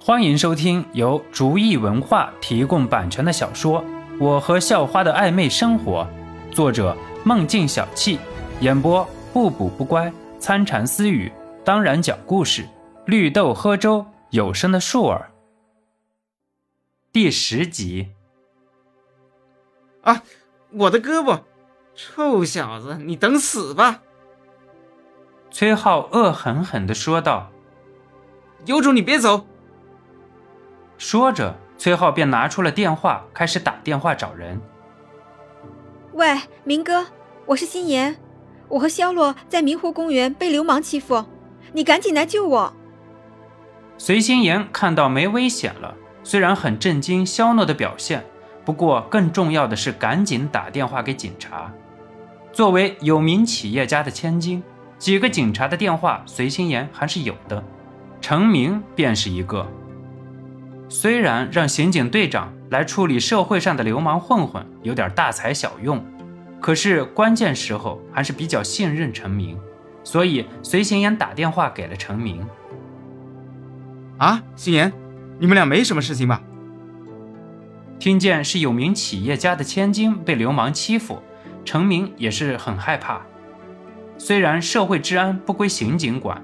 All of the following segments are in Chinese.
欢迎收听由竹意文化提供版权的小说《我和校花的暧昧生活》，作者梦境小憩，演播不补不乖、参禅私语，当然讲故事，绿豆喝粥，有声的树儿。第十集。啊，我的胳膊！臭小子，你等死吧！崔浩恶狠狠地说道：“有种你别走！”说着，崔浩便拿出了电话，开始打电话找人。喂，明哥，我是心妍，我和肖洛在明湖公园被流氓欺负，你赶紧来救我。随心妍看到没危险了，虽然很震惊肖诺的表现，不过更重要的是赶紧打电话给警察。作为有名企业家的千金，几个警察的电话随心妍还是有的，陈明便是一个。虽然让刑警队长来处理社会上的流氓混混有点大材小用，可是关键时候还是比较信任陈明，所以随心妍打电话给了陈明。啊，心妍，你们俩没什么事情吧？听见是有名企业家的千金被流氓欺负，陈明也是很害怕。虽然社会治安不归刑警管，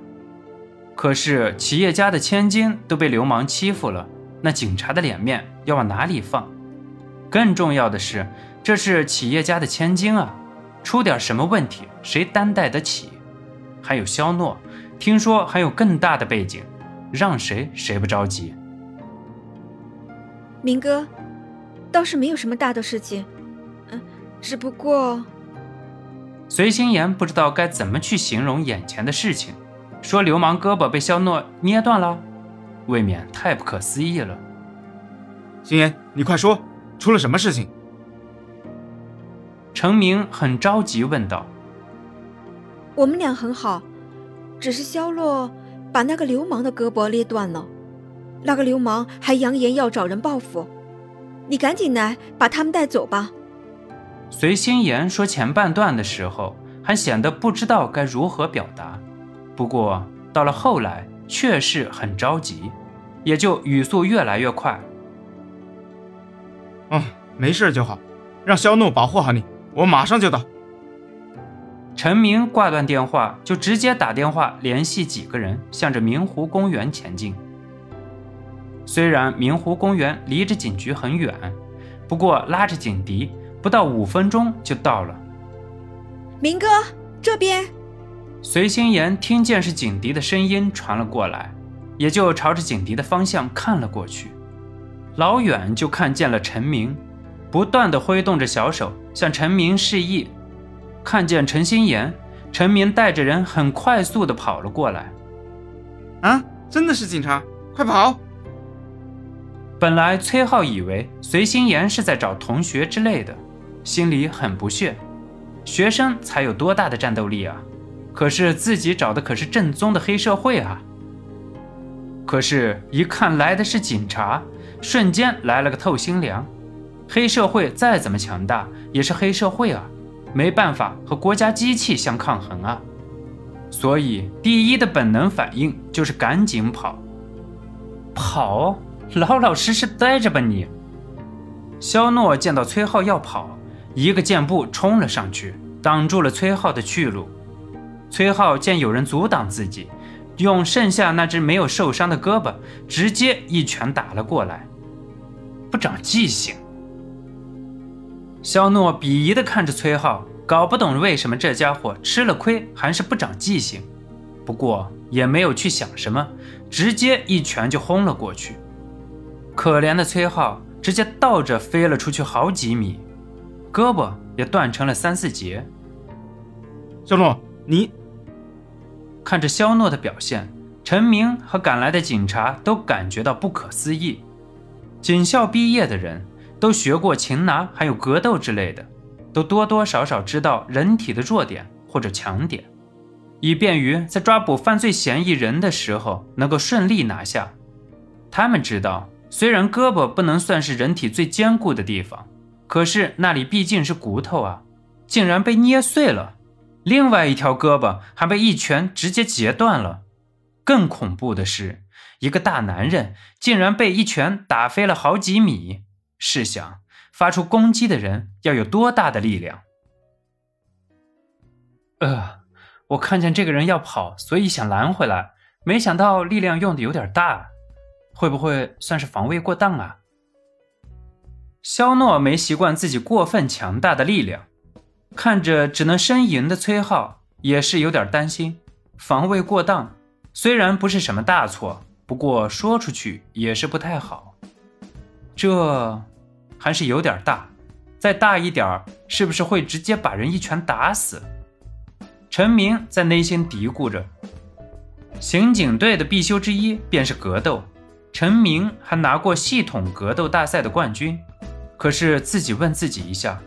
可是企业家的千金都被流氓欺负了。那警察的脸面要往哪里放？更重要的是，这是企业家的千金啊，出点什么问题，谁担待得起？还有肖诺，听说还有更大的背景，让谁谁不着急。明哥，倒是没有什么大的事情，嗯，只不过……随心言不知道该怎么去形容眼前的事情，说流氓胳膊被肖诺捏断了。未免太不可思议了，星言，你快说，出了什么事情？程明很着急问道。我们俩很好，只是肖洛把那个流氓的胳膊捏断了，那个流氓还扬言要找人报复，你赶紧来把他们带走吧。随心言说前半段的时候，还显得不知道该如何表达，不过到了后来。确实很着急，也就语速越来越快。哦，没事就好，让肖诺保护好你，我马上就到。陈明挂断电话，就直接打电话联系几个人，向着明湖公园前进。虽然明湖公园离着警局很远，不过拉着警笛，不到五分钟就到了。明哥，这边。随心言听见是警笛的声音传了过来，也就朝着警笛的方向看了过去。老远就看见了陈明，不断的挥动着小手向陈明示意。看见陈心言，陈明带着人很快速的跑了过来。啊，真的是警察，快跑！本来崔浩以为随心言是在找同学之类的，心里很不屑。学生才有多大的战斗力啊！可是自己找的可是正宗的黑社会啊！可是，一看来的是警察，瞬间来了个透心凉。黑社会再怎么强大，也是黑社会啊，没办法和国家机器相抗衡啊。所以，第一的本能反应就是赶紧跑。跑，老老实实待着吧你！肖诺见到崔浩要跑，一个箭步冲了上去，挡住了崔浩的去路。崔浩见有人阻挡自己，用剩下那只没有受伤的胳膊直接一拳打了过来。不长记性。肖诺鄙夷地看着崔浩，搞不懂为什么这家伙吃了亏还是不长记性。不过也没有去想什么，直接一拳就轰了过去。可怜的崔浩直接倒着飞了出去好几米，胳膊也断成了三四截。肖诺，你。看着肖诺的表现，陈明和赶来的警察都感觉到不可思议。警校毕业的人都学过擒拿，还有格斗之类的，都多多少少知道人体的弱点或者强点，以便于在抓捕犯罪嫌疑人的时候能够顺利拿下。他们知道，虽然胳膊不能算是人体最坚固的地方，可是那里毕竟是骨头啊，竟然被捏碎了。另外一条胳膊还被一拳直接截断了，更恐怖的是，一个大男人竟然被一拳打飞了好几米。试想，发出攻击的人要有多大的力量？呃，我看见这个人要跑，所以想拦回来，没想到力量用的有点大，会不会算是防卫过当啊？肖诺没习惯自己过分强大的力量，看着只能呻吟的崔浩，也是有点担心。防卫过当虽然不是什么大错，不过说出去也是不太好。这还是有点大，再大一点，是不是会直接把人一拳打死？陈明在内心嘀咕着。刑警队的必修之一便是格斗，陈明还拿过系统格斗大赛的冠军。可是自己问自己一下，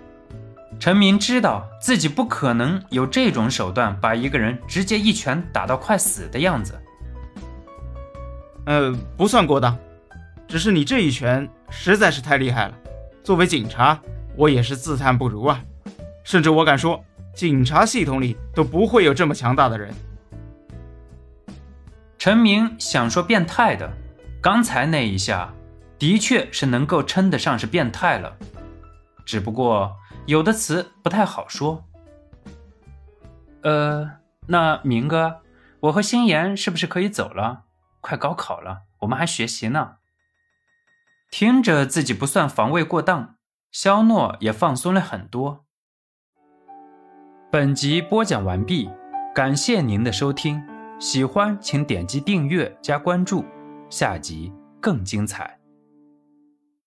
陈明知道自己不可能有这种手段把一个人直接一拳打到快死的样子。呃，不算过当，只是你这一拳实在是太厉害了。作为警察，我也是自叹不如啊。甚至我敢说，警察系统里都不会有这么强大的人。陈明想说变态的，刚才那一下。的确是能够称得上是变态了，只不过有的词不太好说。呃，那明哥，我和心妍是不是可以走了？快高考了，我们还学习呢。听着自己不算防卫过当，肖诺也放松了很多。本集播讲完毕，感谢您的收听，喜欢请点击订阅加关注，下集更精彩。